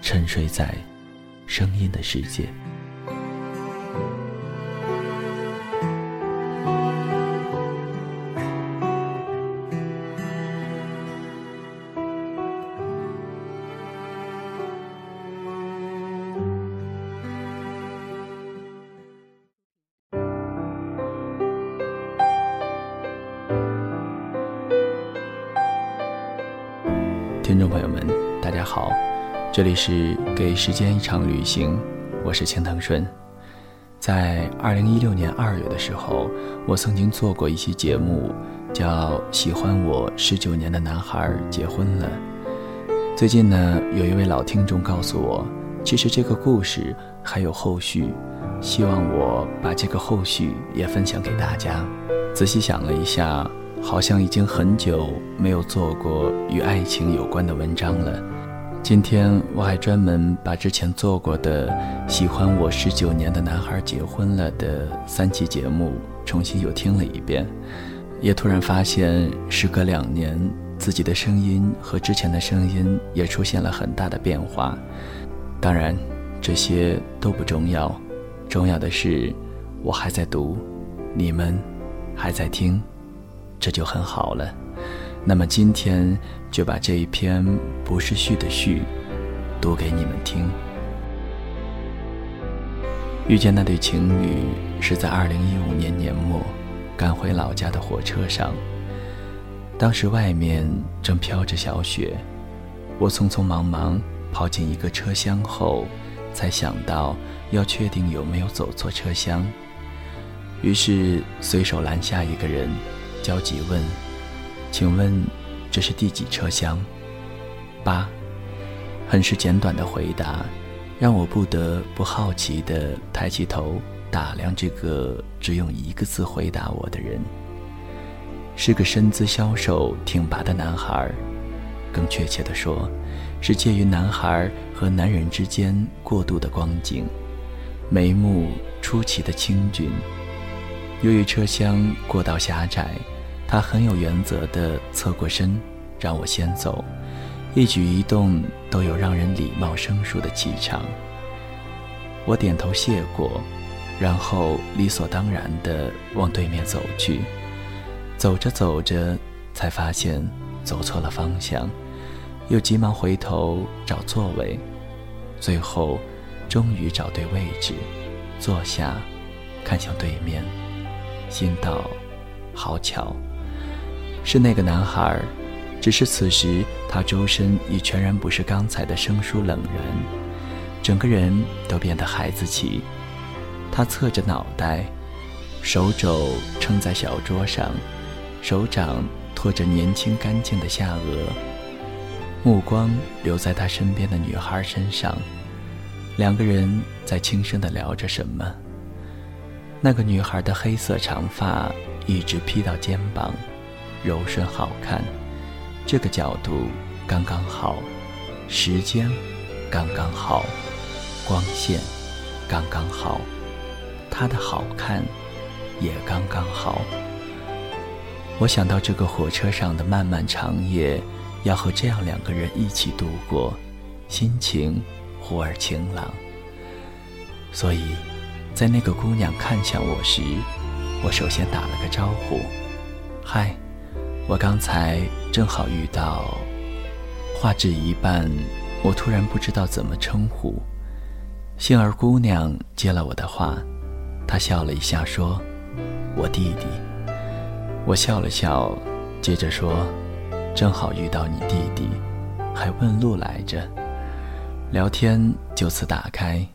沉睡在声音的世界。听众朋友们，大家好，这里是给时间一场旅行，我是青藤顺。在二零一六年二月的时候，我曾经做过一期节目，叫《喜欢我十九年的男孩结婚了》。最近呢，有一位老听众告诉我，其实这个故事还有后续，希望我把这个后续也分享给大家。仔细想了一下。好像已经很久没有做过与爱情有关的文章了。今天我还专门把之前做过的《喜欢我十九年的男孩结婚了》的三期节目重新又听了一遍，也突然发现，时隔两年，自己的声音和之前的声音也出现了很大的变化。当然，这些都不重要，重要的是我还在读，你们还在听。这就很好了。那么今天就把这一篇不是序的序读给你们听。遇见那对情侣是在二零一五年年末赶回老家的火车上。当时外面正飘着小雪，我匆匆忙忙跑进一个车厢后，才想到要确定有没有走错车厢，于是随手拦下一个人。焦急问：“请问这是第几车厢？”八，很是简短的回答，让我不得不好奇地抬起头打量这个只用一个字回答我的人。是个身姿消瘦、挺拔的男孩，更确切地说，是介于男孩和男人之间过渡的光景，眉目出奇的清俊。由于车厢过道狭窄，他很有原则地侧过身，让我先走，一举一动都有让人礼貌生疏的气场。我点头谢过，然后理所当然地往对面走去。走着走着，才发现走错了方向，又急忙回头找座位，最后终于找对位置，坐下，看向对面。心道：“好巧，是那个男孩。只是此时他周身已全然不是刚才的生疏冷然，整个人都变得孩子气。他侧着脑袋，手肘撑在小桌上，手掌托着年轻干净的下颚，目光留在他身边的女孩身上。两个人在轻声地聊着什么。”那个女孩的黑色长发一直披到肩膀，柔顺好看。这个角度刚刚好，时间刚刚好，光线刚刚好，她的好看也刚刚好。我想到这个火车上的漫漫长夜，要和这样两个人一起度过，心情忽而晴朗。所以。在那个姑娘看向我时，我首先打了个招呼：“嗨，我刚才正好遇到。”话至一半，我突然不知道怎么称呼，杏儿姑娘接了我的话，她笑了一下说：“我弟弟。”我笑了笑，接着说：“正好遇到你弟弟，还问路来着。”聊天就此打开。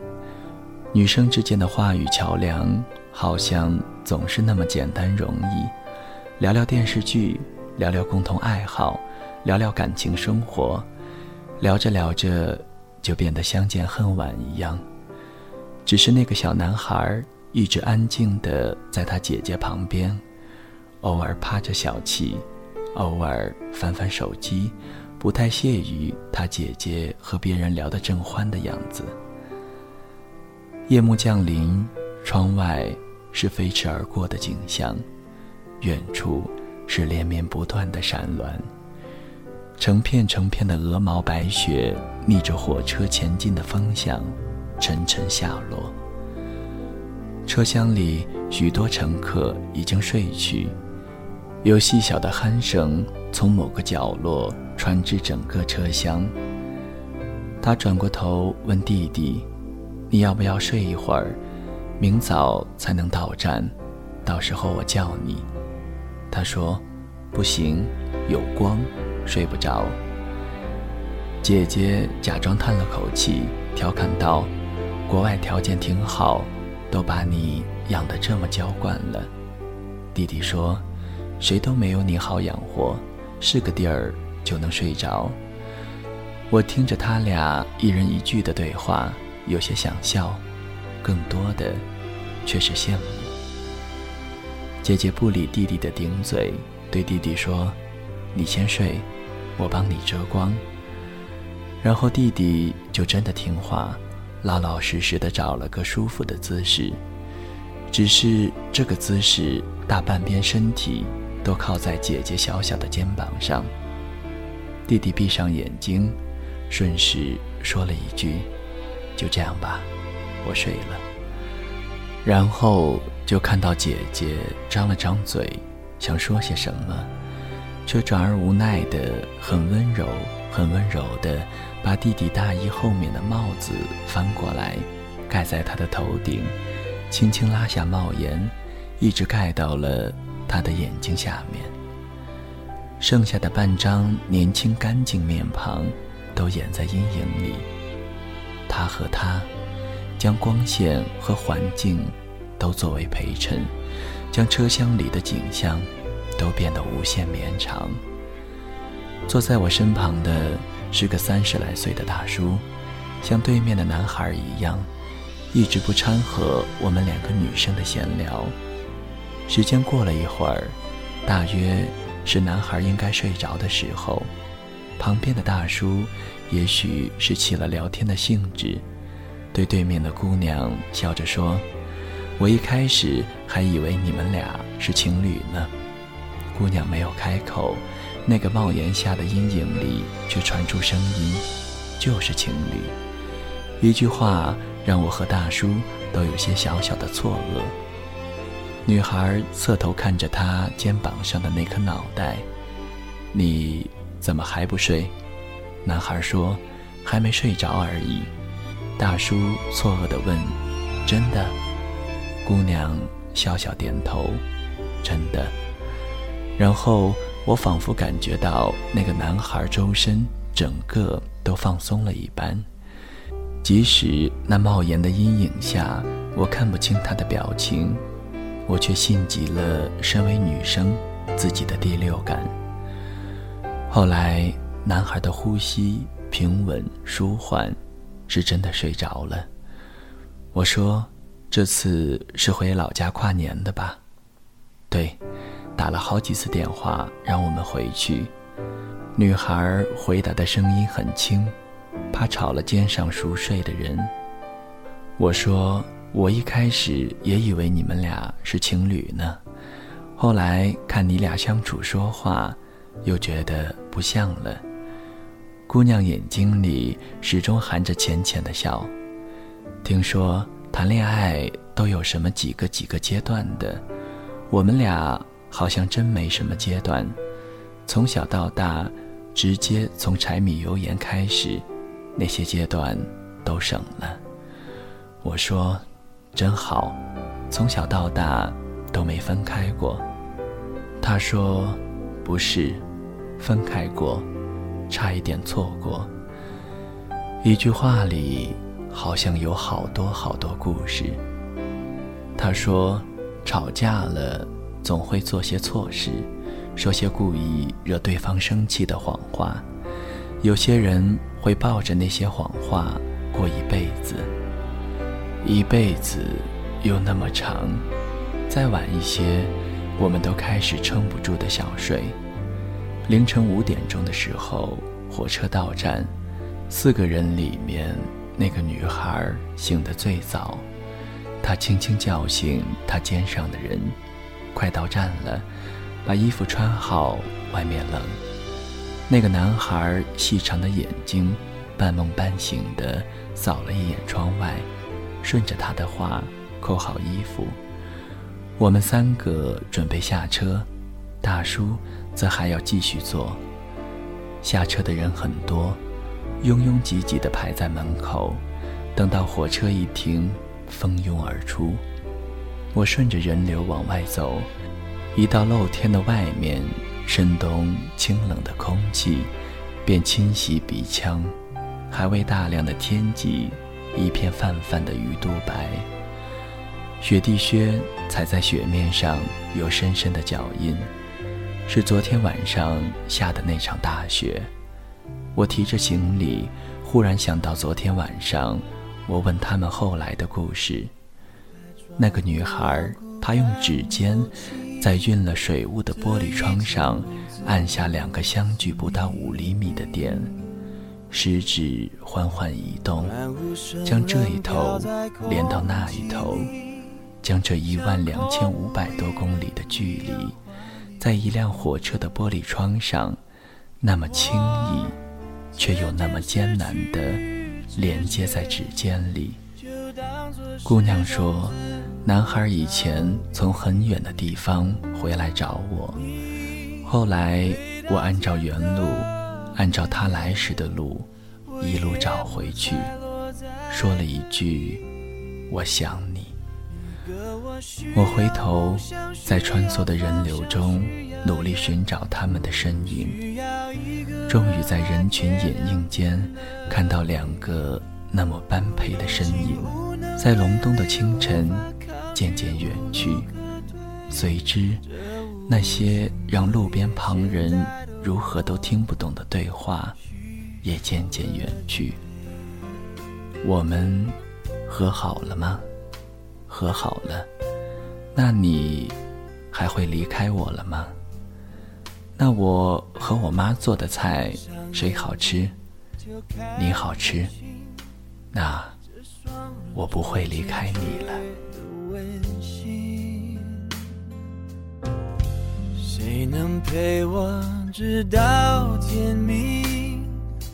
女生之间的话语桥梁，好像总是那么简单容易。聊聊电视剧，聊聊共同爱好，聊聊感情生活，聊着聊着就变得相见恨晚一样。只是那个小男孩一直安静地在他姐姐旁边，偶尔趴着小憩，偶尔翻翻手机，不太屑于他姐姐和别人聊得正欢的样子。夜幕降临，窗外是飞驰而过的景象，远处是连绵不断的山峦，成片成片的鹅毛白雪逆着火车前进的方向。沉沉下落。车厢里许多乘客已经睡去，有细小的鼾声从某个角落传至整个车厢。他转过头问弟弟：“你要不要睡一会儿？明早才能到站，到时候我叫你。”他说：“不行，有光，睡不着。”姐姐假装叹了口气，调侃道。国外条件挺好，都把你养得这么娇惯了。弟弟说：“谁都没有你好养活，是个地儿就能睡着。”我听着他俩一人一句的对话，有些想笑，更多的却是羡慕。姐姐不理弟弟的顶嘴，对弟弟说：“你先睡，我帮你遮光。”然后弟弟就真的听话。老老实实的找了个舒服的姿势，只是这个姿势大半边身体都靠在姐姐小小的肩膀上。弟弟闭上眼睛，顺势说了一句：“就这样吧，我睡了。”然后就看到姐姐张了张嘴，想说些什么，却转而无奈的、很温柔、很温柔的。把弟弟大衣后面的帽子翻过来，盖在他的头顶，轻轻拉下帽檐，一直盖到了他的眼睛下面。剩下的半张年轻干净面庞，都掩在阴影里。他和他，将光线和环境都作为陪衬，将车厢里的景象都变得无限绵长。坐在我身旁的。是个三十来岁的大叔，像对面的男孩一样，一直不掺和我们两个女生的闲聊。时间过了一会儿，大约是男孩应该睡着的时候，旁边的大叔也许是起了聊天的兴致，对对面的姑娘笑着说：“我一开始还以为你们俩是情侣呢。”姑娘没有开口。那个帽檐下的阴影里，却传出声音，就是情侣。一句话让我和大叔都有些小小的错愕。女孩侧头看着他肩膀上的那颗脑袋：“你怎么还不睡？”男孩说：“还没睡着而已。”大叔错愕地问：“真的？”姑娘笑笑点头：“真的。”然后。我仿佛感觉到那个男孩周身整个都放松了一般，即使那帽檐的阴影下我看不清他的表情，我却信极了身为女生自己的第六感。后来，男孩的呼吸平稳舒缓，是真的睡着了。我说：“这次是回老家跨年的吧？”对。打了好几次电话让我们回去，女孩回答的声音很轻，怕吵了肩上熟睡的人。我说我一开始也以为你们俩是情侣呢，后来看你俩相处说话，又觉得不像了。姑娘眼睛里始终含着浅浅的笑。听说谈恋爱都有什么几个几个阶段的，我们俩。好像真没什么阶段，从小到大，直接从柴米油盐开始，那些阶段都省了。我说：“真好，从小到大都没分开过。”他说：“不是，分开过，差一点错过。”一句话里好像有好多好多故事。他说：“吵架了，总会做些错事，说些故意惹对方生气的谎话。有些人会抱着那些谎话过一辈子。”一辈子又那么长，再晚一些，我们都开始撑不住的小睡。凌晨五点钟的时候，火车到站，四个人里面那个女孩醒得最早。她轻轻叫醒她肩上的人：“快到站了，把衣服穿好，外面冷。”那个男孩细长的眼睛，半梦半醒地扫了一眼窗外。顺着他的话，扣好衣服。我们三个准备下车，大叔则还要继续坐。下车的人很多，拥拥挤挤地排在门口。等到火车一停，蜂拥而出。我顺着人流往外走，一到露天的外面，深冬清冷的空气便侵袭鼻腔，还未大亮的天际。一片泛泛的鱼肚白，雪地靴踩在雪面上有深深的脚印，是昨天晚上下的那场大雪。我提着行李，忽然想到昨天晚上我问他们后来的故事。那个女孩，她用指尖在晕了水雾的玻璃窗上按下两个相距不到五厘米的点。食指缓缓移动，将这一头连到那一头，将这一万两千五百多公里的距离，在一辆火车的玻璃窗上，那么轻易，却又那么艰难地连接在指尖里。姑娘说，男孩以前从很远的地方回来找我，后来我按照原路。按照他来时的路，一路找回去，说了一句：“我想你。”我回头，在穿梭的人流中努力寻找他们的身影，终于在人群掩映间看到两个那么般配的身影，在隆冬的清晨渐渐远去，随之那些让路边旁人。如何都听不懂的对话，也渐渐远去。我们和好了吗？和好了，那你还会离开我了吗？那我和我妈做的菜谁好吃？你好吃，那我不会离开你了。谁能陪我？直到天明，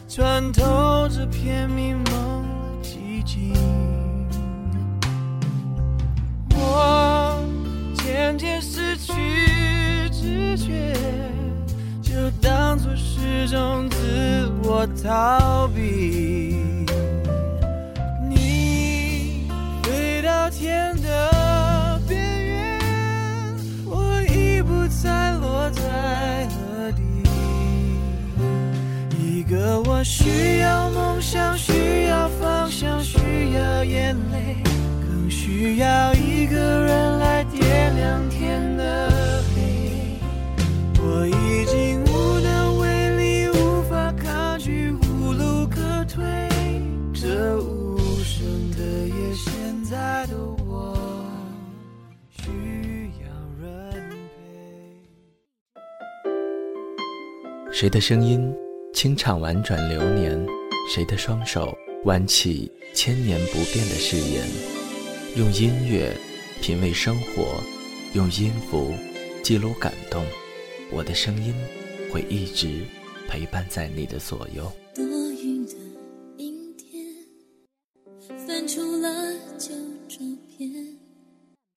穿透这片迷蒙的寂静，我渐渐失去知觉，就当作是种自我逃避。你飞到天的边缘，我已不再落在何地。一。个我需要梦想，需要方向，需要眼泪，更需要个人来点亮天的黑。我已经无能为力，无法抗拒，无路可退。这无声的夜，现在的我需要人陪。谁的声音？清唱婉转流年，谁的双手挽起千年不变的誓言？用音乐品味生活，用音符记录感动。我的声音会一直陪伴在你的左右。